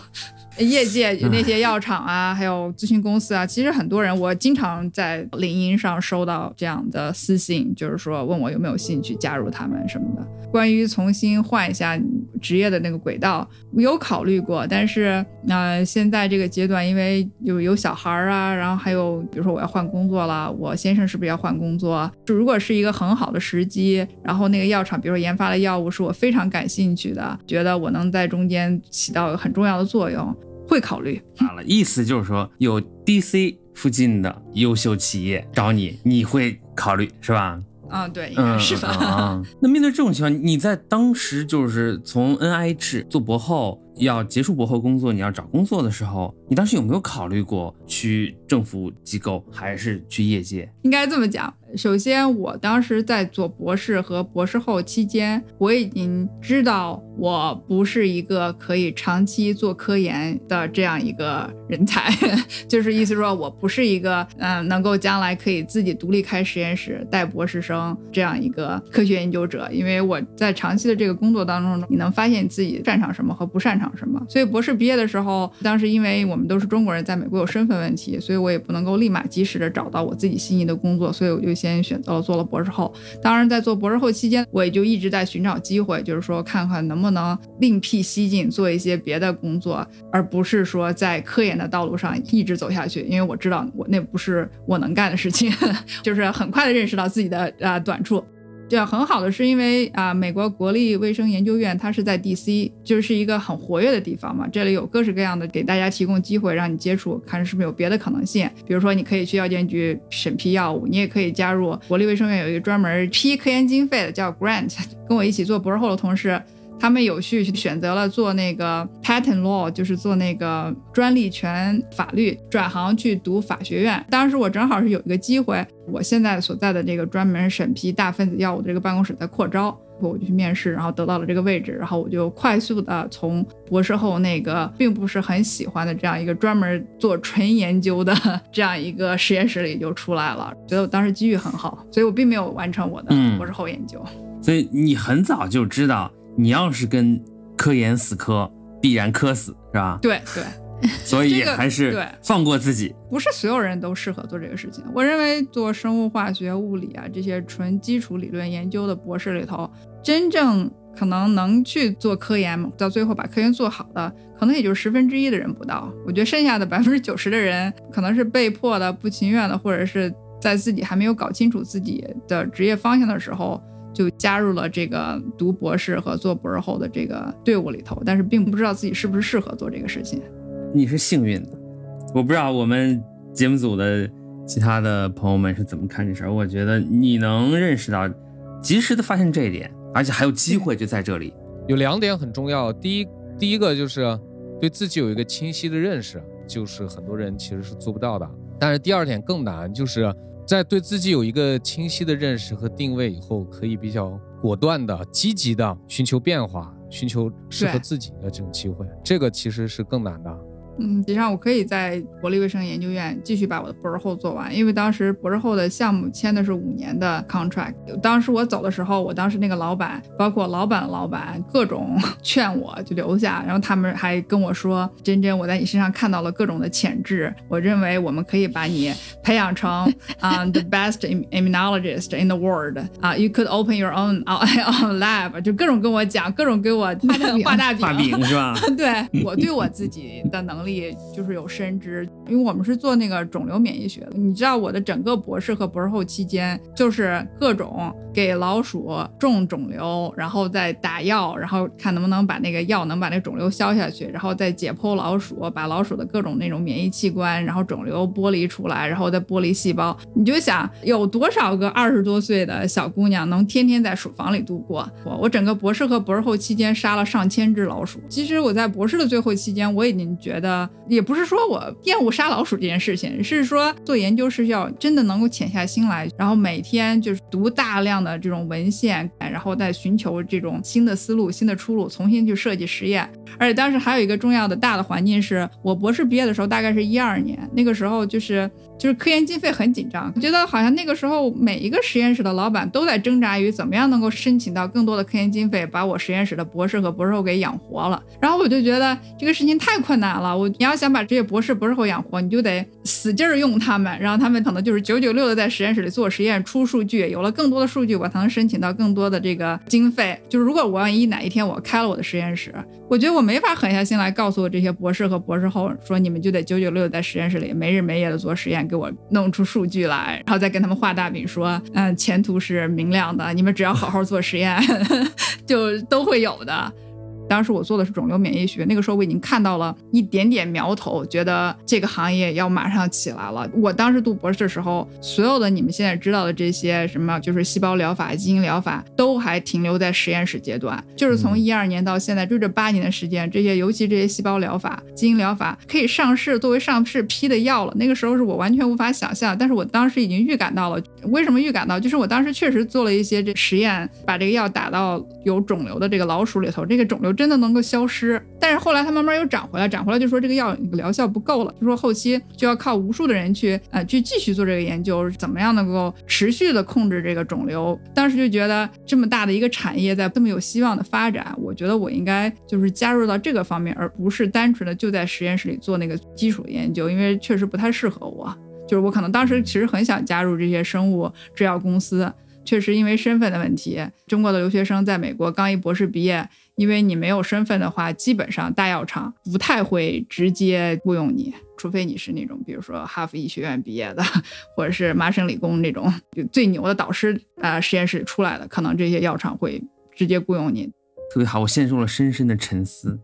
业界那些药厂啊，还有咨询公司啊，其实很多人，我经常在领英上收到这样的私信，就是说问我有没有兴趣加入他们什么的。关于重新换一下职业的那个轨道，我有考虑过，但是呃，现在这个阶段，因为有有小孩儿啊，然后还有比如说我要换工作了，我先生是不是要换工作？就如果是一个很好的时机，然后那个药厂，比如说研发的药物是我非常感兴趣的，觉得我能在中间起到很重要的作用，会考虑。好了，意思就是说有 DC 附近的优秀企业找你，你会考虑是吧？啊，对，应该嗯，是吧？嗯嗯那面对这种情况，你在当时就是从 NIH 做博后，要结束博后工作，你要找工作的时候，你当时有没有考虑过去政府机构，还是去业界？应该这么讲。首先，我当时在做博士和博士后期间，我已经知道我不是一个可以长期做科研的这样一个人才，就是意思说我不是一个嗯、能够将来可以自己独立开实验室带博士生这样一个科学研究者。因为我在长期的这个工作当中，你能发现自己擅长什么和不擅长什么。所以博士毕业的时候，当时因为我们都是中国人，在美国有身份问题，所以我也不能够立马及时的找到我自己心仪的工作，所以我就先选择了做了博士后。当然，在做博士后期间，我也就一直在寻找机会，就是说看看能不能另辟蹊径，做一些别的工作，而不是说在科研的道路上一直走下去。因为我知道我那不是我能干的事情，就是很快的认识到自己的啊、呃短处。这很好的是因为啊、美国国立卫生研究院它是在 DC，就是一个很活跃的地方嘛。这里有各式各样的给大家提供机会，让你接触，看是不是有别的可能性。比如说，你可以去药监局审批药物，你也可以加入国立卫生院有一个专门批科研经费的叫 grant。跟我一起做博士后的同事，他们有序选择了做那个 patent law，就是做那个专利权法律，转行去读法学院。当时我正好是有一个机会，我现在所在的这个专门审批大分子药物的这个办公室在扩招。我就去面试，然后得到了这个位置，然后我就快速的从博士后那个并不是很喜欢的这样一个专门做纯研究的这样一个实验室里就出来了。觉得我当时机遇很好，所以我并没有完成我的嗯博士后研究。所以你很早就知道，你要是跟科研死磕，必然磕死，是吧？对对，所以还是放过自己。不是所有人都适合做这个事情。我认为做生物化学、物理啊这些纯基础理论研究的博士里头，真正可能能去做科研，到最后把科研做好的，可能也就十分之一的人不到。我觉得剩下的百分之九十的人，可能是被迫的、不情愿的，或者是在自己还没有搞清楚自己的职业方向的时候。就加入了这个读博士和做博士后的这个队伍里头，但是并不知道自己是不是适合做这个事情。你是幸运的，我不知道我们节目组的其他的朋友们是怎么看这事儿。我觉得你能认识到，及时的发现这一点，而且还有机会就在这里。有两点很重要，第一，第一个就是对自己有一个清晰的认识，就是很多人其实是做不到的。但是第二点更难，就是在对自己有一个清晰的认识和定位以后，可以比较果断的、积极的寻求变化，寻求适合自己的这种机会，这个其实是更难的。嗯，实际上我可以在国立卫生研究院继续把我的博士后做完，因为当时博士后的项目签的是五年的 contract。当时我走的时候，我当时那个老板，包括老板的老板，各种 劝我就留下，然后他们还跟我说：“真真，我在你身上看到了各种的潜质，我认为我们可以把你培养成啊、the best im- immunologist in the world 啊、y o u could open your own own lab，就各种跟我讲，各种给我画大饼画大饼，画饼是吧？对我对我自己的能力力就是有深知，因为我们是做那个肿瘤免疫学的。你知道我的整个博士和博士后期间，就是各种给老鼠种肿瘤，然后再打药，然后看能不能把那个药能把那肿瘤消下去，然后再解剖老鼠，把老鼠的各种那种免疫器官，然后肿瘤剥离出来，然后再剥离细胞。你就想有多少个二十多岁的小姑娘能天天在鼠房里度过？我我整个博士和博士后期间杀了上千只老鼠。其实我在博士的最后期间，我已经觉得，也不是说我厌恶杀老鼠这件事情，是说做研究是要真的能够潜下心来，然后每天就是读大量的这种文献，然后再寻求这种新的思路、新的出路，重新去设计实验。而且当时还有一个重要的大的环境是，我博士毕业的时候大概是一二年，那个时候就是就是科研经费很紧张，我觉得好像那个时候每一个实验室的老板都在挣扎于怎么样能够申请到更多的科研经费，把我实验室的博士和博士后给养活了。然后我就觉得这个事情太困难了，我你要想把这些博士、博士后养活，你就得使劲儿用他们，然后他们可能就是九九六的在实验室里做实验、出数据，有了更多的数据，我才能申请到更多的这个经费。就是如果我万一哪一天我开了我的实验室，我觉得我没法狠下心来告诉我这些博士和博士后说，你们就得九九六在实验室里没日没夜的做实验，给我弄出数据来，然后再跟他们画大饼说，嗯，前途是明亮的，你们只要好好做实验，就都会有的。当时我做的是肿瘤免疫学，那个时候我已经看到了一点点苗头，觉得这个行业要马上起来了。我当时读博士的时候，所有的你们现在知道的这些什么，就是细胞疗法、基因疗法，都还停留在实验室阶段。就是从一二年到现在，就这八年的时间，这些尤其这些细胞疗法、基因疗法可以上市作为上市批的药了。那个时候是我完全无法想象，但是我当时已经预感到了。为什么预感到？就是我当时确实做了一些这实验，把这个药打到有肿瘤的这个老鼠里头，这个肿瘤真的能够消失。但是后来它慢慢又长回来，长回来就说这个药疗效不够了，就说后期就要靠无数的人去呃去继续做这个研究，怎么样能够持续的控制这个肿瘤。当时就觉得这么大的一个产业在这么有希望的发展，我觉得我应该就是加入到这个方面，而不是单纯的就在实验室里做那个基础研究，因为确实不太适合我。就是我可能当时其实很想加入这些生物制药公司，确实因为身份的问题，中国的留学生在美国刚一博士毕业，因为你没有身份的话，基本上大药厂不太会直接雇佣你，除非你是那种比如说哈佛医学院毕业的，或者是麻省理工那种就最牛的导师啊实验室出来的，可能这些药厂会直接雇佣你。特别好，我陷入了深深的沉思。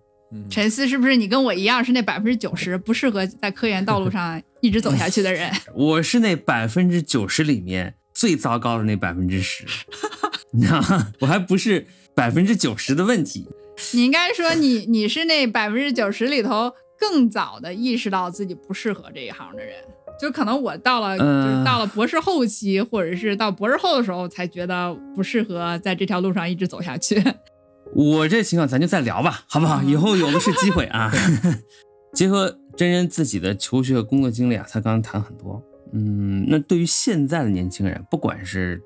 沉思是不是你跟我一样是那百分之九十不适合在科研道路上一直走下去的人？我是那百分之九十里面最糟糕的那百分之十，你知道吗？我还不是百分之九十的问题。你应该说你 你是那百分之九十里头更早的意识到自己不适合这一行的人，就可能我到了就是到了博士后期，或者是到博士后的时候才觉得不适合在这条路上一直走下去。我这情况咱就再聊吧，好不好？以后有的是机会啊。结合真人自己的求学和工作经历啊，他刚刚谈很多。嗯，那对于现在的年轻人，不管是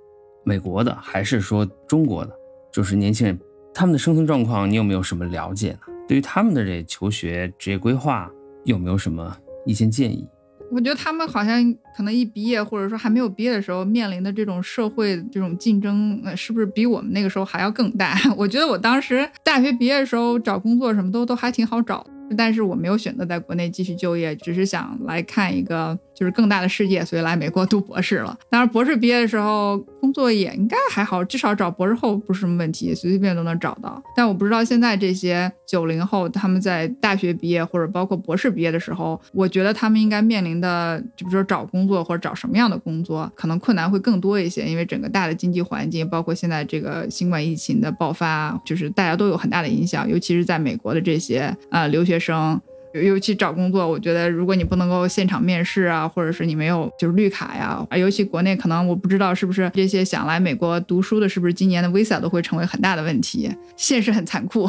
美国的还是说中国的，就是年轻人他们的生存状况，你有没有什么了解呢？对于他们的这求学职业规划，有没有什么意见建议？我觉得他们好像可能一毕业，或者说还没有毕业的时候，面临的这种社会这种竞争，呃，是不是比我们那个时候还要更大？我觉得我当时大学毕业的时候找工作什么都都还挺好找。但是我没有选择在国内继续就业，只是想来看一个就是更大的世界，所以来美国读博士了。当然，博士毕业的时候工作也应该还好，至少找博士后不是什么问题，随随便都能找到。但我不知道现在这些九零后他们在大学毕业或者包括博士毕业的时候，我觉得他们应该面临的，就比如说找工作或者找什么样的工作，可能困难会更多一些，因为整个大的经济环境，包括现在这个新冠疫情的爆发，就是大家都有很大的影响，尤其是在美国的这些啊留学。生，尤其找工作，我觉得如果你不能够现场面试啊，或者是你没有就是绿卡呀，啊，尤其国内可能我不知道是不是这些想来美国读书的，是不是今年的 visa 都会成为很大的问题，现实很残酷。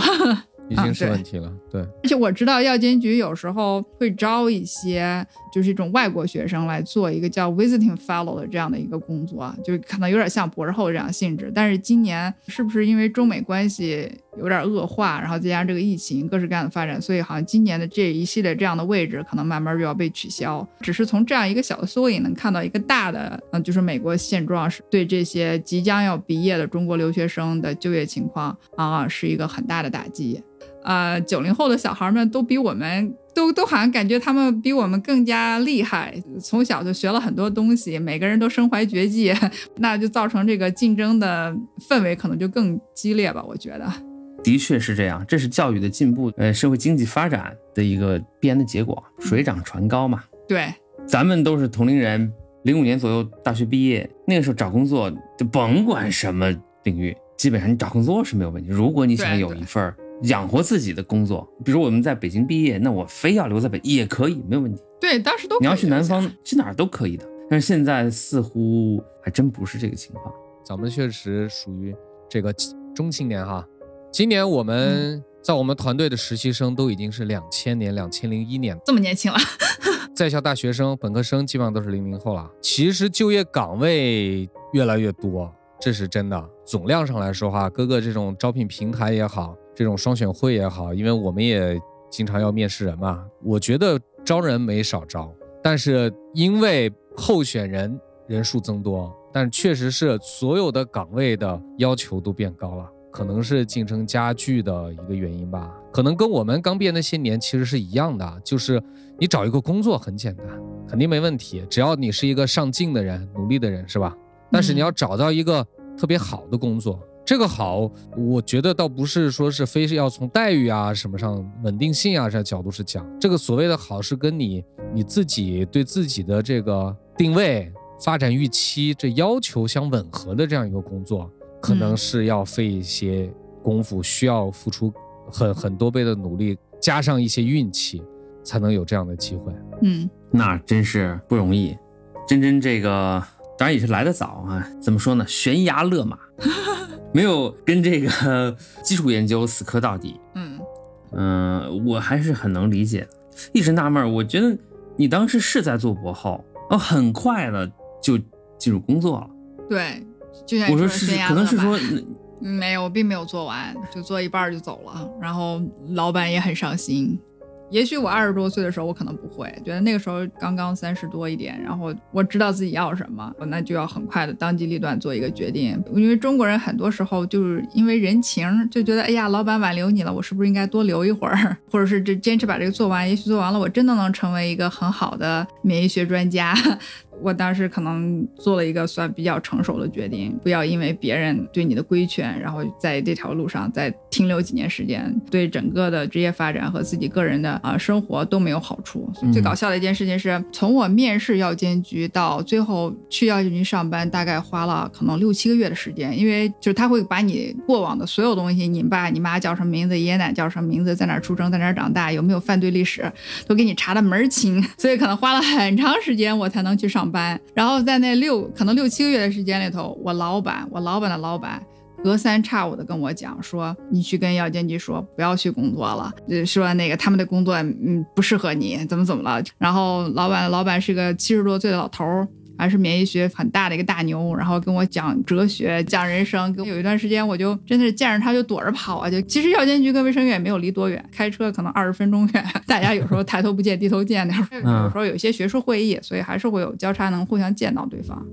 已经是问题了，对。而且我知道药监局有时候会招一些，就是一种外国学生来做一个叫 visiting fellow 的这样的一个工作，就可能有点像博士后这样性质。但是今年是不是因为中美关系有点恶化，然后再加上这个疫情各式各样的发展，所以好像今年的这一系列这样的位置可能慢慢就要被取消。只是从这样一个小的缩影能看到一个大的，嗯，就是美国现状是对这些即将要毕业的中国留学生的就业情况啊是一个很大的打击。呃，九零后的小孩们都比我们都都好像感觉他们比我们更加厉害，从小就学了很多东西，每个人都身怀绝技，那就造成这个竞争的氛围可能就更激烈吧，我觉得。的确是这样，这是教育的进步，呃，社会经济发展的一个必然的结果，水涨船高嘛。对，咱们都是同龄人，零五年左右大学毕业，那个时候找工作就甭管什么领域，基本上你找工作是没有问题。如果你想有一份儿养活自己的工作，比如我们在北京毕业，那我非要留在北也可以，没有问题。对，当时都你要去南方，去哪儿都可以的。但是现在似乎还真不是这个情况。咱们确实属于这个中青年哈。今年我们在我们团队的实习生都已经是两千年、两千零一年，这么年轻了，在校大学生、本科生基本上都是零零后了。其实就业岗位越来越多，这是真的。总量上来说哈，各个这种招聘平台也好，这种双选会也好，因为我们也经常要面试人嘛，我觉得招人没少招，但是因为候选人人数增多，但确实是所有的岗位的要求都变高了。可能是竞争加剧的一个原因吧，可能跟我们刚毕业那些年其实是一样的，就是你找一个工作很简单，肯定没问题，只要你是一个上进的人、努力的人，是吧？但是你要找到一个特别好的工作，这个好，我觉得倒不是说是非是要从待遇啊什么上、稳定性啊这角度是讲，这个所谓的好是跟你你自己对自己的这个定位、发展预期这要求相吻合的这样一个工作。可能是要费一些功夫，需要付出很很多倍的努力，加上一些运气，才能有这样的机会。嗯，那真是不容易。真真这个当然也是来得早啊，怎么说呢？悬崖勒马，没有跟这个 基础研究死磕到底。嗯，嗯、我还是很能理解。一直纳闷，我觉得你当时是在做博后，哦，很快的就进入工作了。对，就像我说是可能是说没有，我并没有做完，就做一半就走了，然后老板也很伤心。也许我二十多岁的时候，我可能不会，觉得那个时候刚刚三十多一点，然后我知道自己要什么，那就要很快的当机立断做一个决定。因为中国人很多时候就是因为人情，就觉得哎呀，老板挽留你了，我是不是应该多留一会儿，或者是这坚持把这个做完？也许做完了，我真的能成为一个很好的免疫学专家。我当时可能做了一个算比较成熟的决定，不要因为别人对你的规劝，然后在这条路上再停留几年时间，对整个的职业发展和自己个人的啊、生活都没有好处。嗯最搞笑的一件事情是，从我面试药监局到最后去药监局上班，大概花了可能六七个月的时间，因为就是他会把你过往的所有东西，你爸你妈叫什么名字，爷爷奶奶叫什么名字，在哪儿出生，在哪儿长大，有没有犯罪历史，都给你查的门儿清，所以可能花了很长时间我才能去上班。然后在那六可能六七个月的时间里头，我老板，我老板的老板。隔三差五的跟我讲说，你去跟药监局说不要去工作了，说那个他们的工作嗯不适合你，怎么怎么了。然后老板老板是个七十多岁的老头儿，还是免疫学很大的一个大牛，然后跟我讲哲学、讲人生。跟有一段时间，我就真的是见着他就躲着跑啊！就其实药监局跟卫生院没有离多远，开车可能二十分钟远。大家有时候抬头不见低头见，那时候嗯有时候有一些学术会议，所以还是会有交叉，能互相见到对方。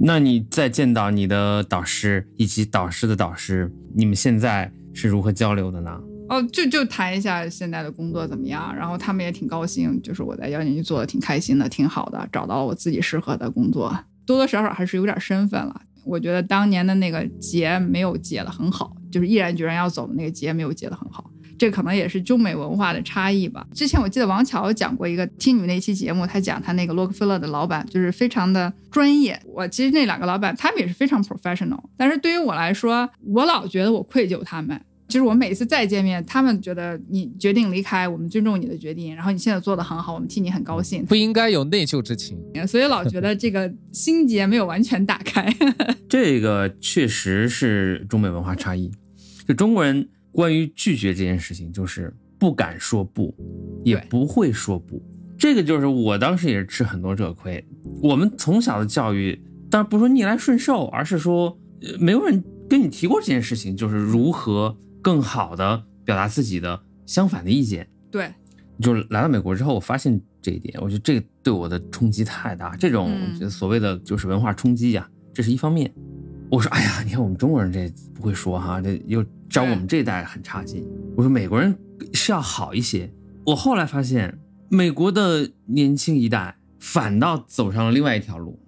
那你再见到你的导师以及导师的导师，你们现在是如何交流的呢？哦，就就谈一下现在的工作怎么样，然后他们也挺高兴，就是我在药监局做的挺开心的，挺好的，找到了我自己适合的工作，多多少少还是有点身份了。我觉得当年的那个结没有结的很好，就是毅然决然要走的那个结没有结的很好，这可能也是中美文化的差异吧。之前我记得王乔讲过一个听你们那期节目，他讲他那个洛克菲勒的老板就是非常的专业。我其实那两个老板他们也是非常 professional，但是对于我来说，我老觉得我愧疚他们。就是我每次再见面，他们觉得你决定离开，我们尊重你的决定，然后你现在做的很好，我们替你很高兴，不应该有内疚之情。所以老觉得这个心结没有完全打开。这个确实是中美文化差异。就中国人关于拒绝这件事情，就是不敢说不，也不会说不。这个就是我当时也是吃很多这个亏。我们从小的教育，当然不是说逆来顺受，而是说，呃没有人跟你提过这件事情，就是如何更好的表达自己的相反的意见。对，就是来到美国之后，我发现这一点，我觉得这个对我的冲击太大。这种所谓的就是文化冲击呀、这是一方面。我说，哎呀，你看我们中国人这不会说哈，这又招我们这一代很差劲。我说美国人是要好一些。我后来发现，美国的年轻一代反倒走上了另外一条路，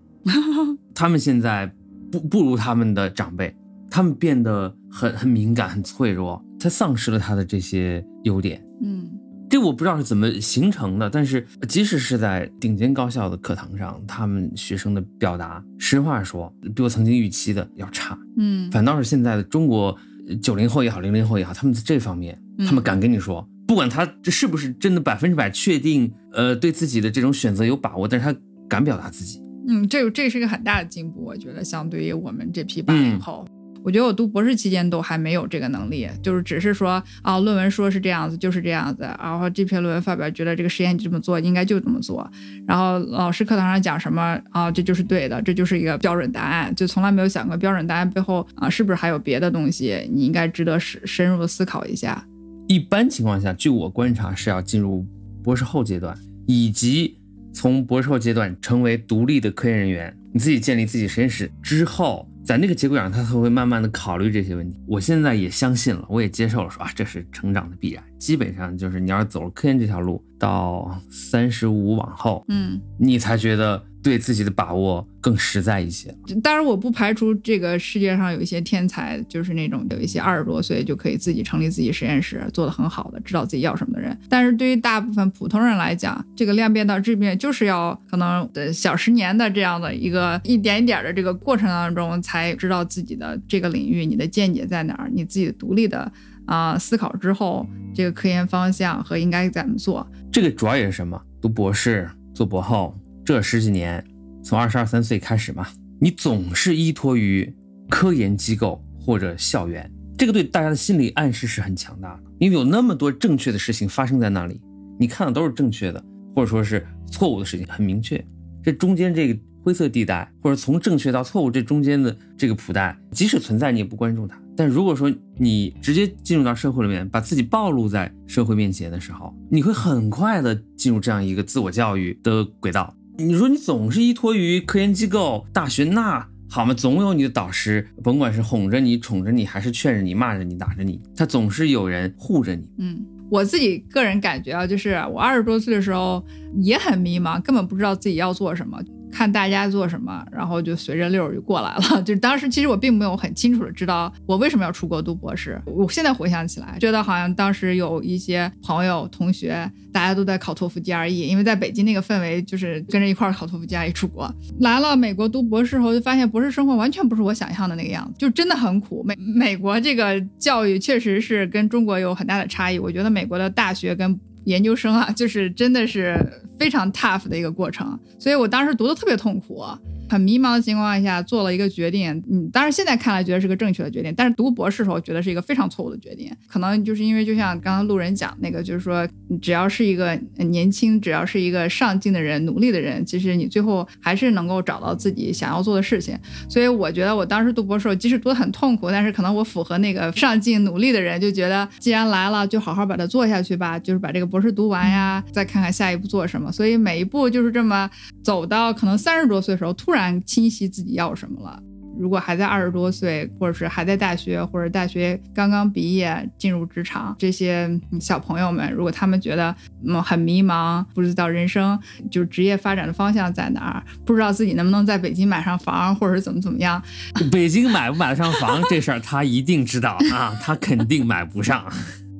他们现在不不如他们的长辈，他们变得很很敏感、很脆弱，他丧失了他的这些优点。嗯这我不知道是怎么形成的，但是即使是在顶尖高校的课堂上，他们学生的表达，实话说，比我曾经预期的要差。嗯反倒是现在的中国九零后也好，零零后也好，他们在这方面，嗯他们敢跟你说，不管他这是不是真的百分之百确定，呃，对自己的这种选择有把握，但是他敢表达自己。嗯，这这是一个很大的进步，我觉得相对于我们这批八嗯零后。我觉得我读博士期间都还没有这个能力，就是只是说啊，论文说是这样子，就是这样子，然后这篇论文发表，觉得这个实验就这么做，应该就这么做，然后老师课堂上讲什么啊，这就是对的，这就是一个标准答案，就从来没有想过标准答案背后啊，是不是还有别的东西，你应该值得深深入的思考一下。一般情况下，据我观察是要进入博士后阶段，以及从博士后阶段成为独立的科研人员，你自己建立自己实验室之后，在那个节骨眼上，他才会慢慢的考虑这些问题。我现在也相信了，我也接受了说啊，这是成长的必然。基本上就是你要是走了科研这条路，到三十五往后，嗯，你才觉得对自己的把握更实在一些。当然，我不排除这个世界上有一些天才，就是那种有一些二十多岁就可以自己成立自己实验室，做得很好的，知道自己要什么的人。但是对于大部分普通人来讲，这个量变到质变，就是要可能呃小十年的这样的一个一点一点的这个过程当中，才知道自己的这个领域，你的见解在哪儿，你自己独立的啊、思考之后，这个科研方向和应该怎么做。这个主要也是什么？读博士、做博后这十几年，从二十二三岁开始嘛，你总是依托于科研机构或者校园，这个对大家的心理暗示是很强大的，因为有那么多正确的事情发生在那里，你看的都是正确的，或者说是错误的事情，很明确。这中间这个灰色地带，或者从正确到错误这中间的这个谱带，即使存在，你也不关注它。但如果说你直接进入到社会里面，把自己暴露在社会面前的时候，你会很快的进入这样一个自我教育的轨道。你说你总是依托于科研机构、大学，那好嘛，总有你的导师，甭管是哄着你、宠着你，还是劝着你、骂着你、打着你，他总是有人护着你。嗯，我自己个人感觉啊，就是我二十多岁的时候也很迷茫，根本不知道自己要做什么，看大家做什么，然后就随着溜儿就过来了。就是当时其实我并没有很清楚的知道我为什么要出国读博士。我现在回想起来，觉得好像当时有一些朋友、同学，大家都在考托福、GRE，因为在北京那个氛围，就是跟着一块儿考托福、GRE 出国。来了美国读博士后，就发现博士生活完全不是我想象的那个样子，就真的很苦。美美国这个教育确实是跟中国有很大的差异。我觉得美国的大学跟研究生啊，就是真的是非常 tough 的一个过程，所以我当时读的特别痛苦。很迷茫的情况下做了一个决定，嗯，当然现在看来觉得是个正确的决定，但是读博士的时候觉得是一个非常错误的决定。可能就是因为就像刚刚路人讲那个，就是说只要是一个年轻，只要是一个上进的人、努力的人，其实你最后还是能够找到自己想要做的事情。所以我觉得我当时读博士，即使读得很痛苦，但是可能我符合那个上进努力的人，就觉得既然来了，就好好把它做下去吧，就是把这个博士读完呀，再看看下一步做什么。所以每一步就是这么走到可能三十多岁的时候，突然清晰自己要什么了。如果还在二十多岁，或者是还在大学，或者大学刚刚毕业进入职场，这些小朋友们，如果他们觉得嗯很迷茫，不知道人生就是职业发展的方向在哪儿，不知道自己能不能在北京买上房，或者是怎么怎么样，北京买不买得上房这事儿，他一定知道啊，他肯定买不上。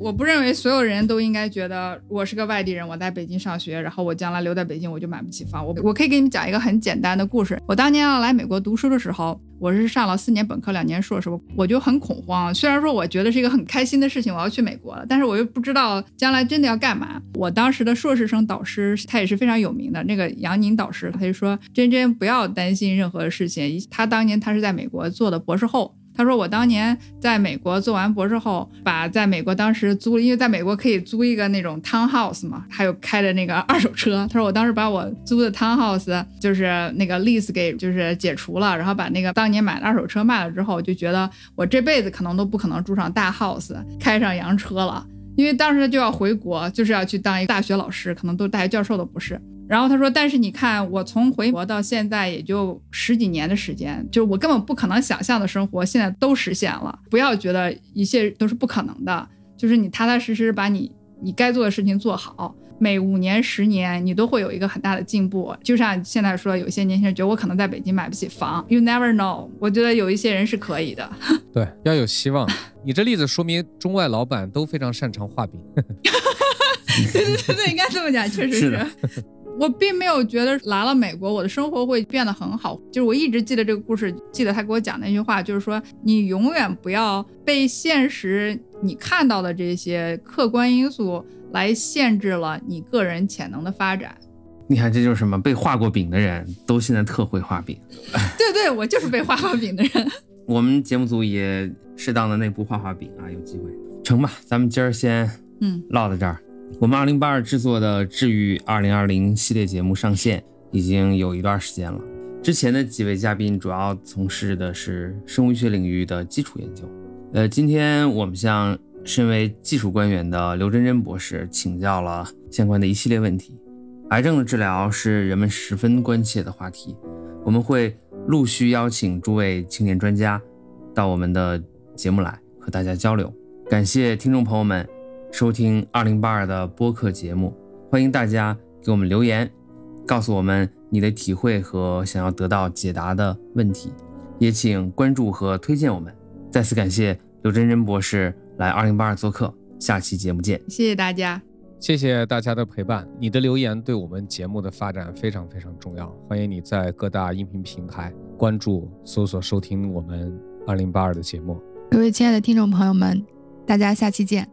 我不认为所有人都应该觉得我是个外地人，我在北京上学，然后我将来留在北京我就买不起房。我我可以给你们讲一个很简单的故事。我当年要来美国读书的时候，我是上了四年本科，两年硕士，我就很恐慌。虽然说我觉得是一个很开心的事情，我要去美国了，但是我又不知道将来真的要干嘛。我当时的硕士生导师他也是非常有名的，那个杨宁导师，他就说：“珍珍不要担心任何事情。”他当年他是在美国做的博士后。他说：“我当年在美国做完博士后，把在美国当时租，因为在美国可以租一个那种 townhouse 嘛，还有开的那个二手车。他说我当时把我租的 townhouse 就是那个 lease 给就是解除了，然后把那个当年买的二手车卖了之后，就觉得我这辈子可能都不可能住上大 house，开上洋车了。”因为当时就要回国，就是要去当一个大学老师，可能都大学教授都不是。然后他说，但是你看，我从回国到现在也就十几年的时间，就是我根本不可能想象的生活，现在都实现了。不要觉得一切都是不可能的，就是你踏踏实实把你你该做的事情做好。每五年、十年，你都会有一个很大的进步。就像现在说，有些年轻人觉得我可能在北京买不起房，You never know。我觉得有一些人是可以的。对，要有希望。你这例子说明中外老板都非常擅长画饼。对对对对，应该这么讲，确实是。我并没有觉得来了美国，我的生活会变得很好。就是我一直记得这个故事，记得他给我讲那句话，就是说你永远不要被现实你看到的这些客观因素来限制了你个人潜能的发展。你看，这就是什么？被画过饼的人都现在特会画饼。对对，我就是被画过饼的人。我们节目组也适当的内部画画饼啊，有机会成吧？咱们今儿先嗯唠到这儿。我们二零八二制作的治愈二零二零系列节目上线已经有一段时间了。之前的几位嘉宾主要从事的是生物学领域的基础研究。呃，今天我们向身为技术官员的刘真真博士请教了相关的一系列问题。癌症的治疗是人们十分关切的话题，我们会陆续邀请诸位青年专家到我们的节目来和大家交流。感谢听众朋友们。收听二零八二的播客节目，欢迎大家给我们留言，告诉我们你的体会和想要得到解答的问题，也请关注和推荐我们。再次感谢刘真真博士来二零八二做客，下期节目见。谢谢大家，谢谢大家的陪伴，你的留言对我们节目的发展非常非常重要。欢迎你在各大音频平台关注、搜索、收听我们二零八二的节目。各位亲爱的听众朋友们，大家下期见。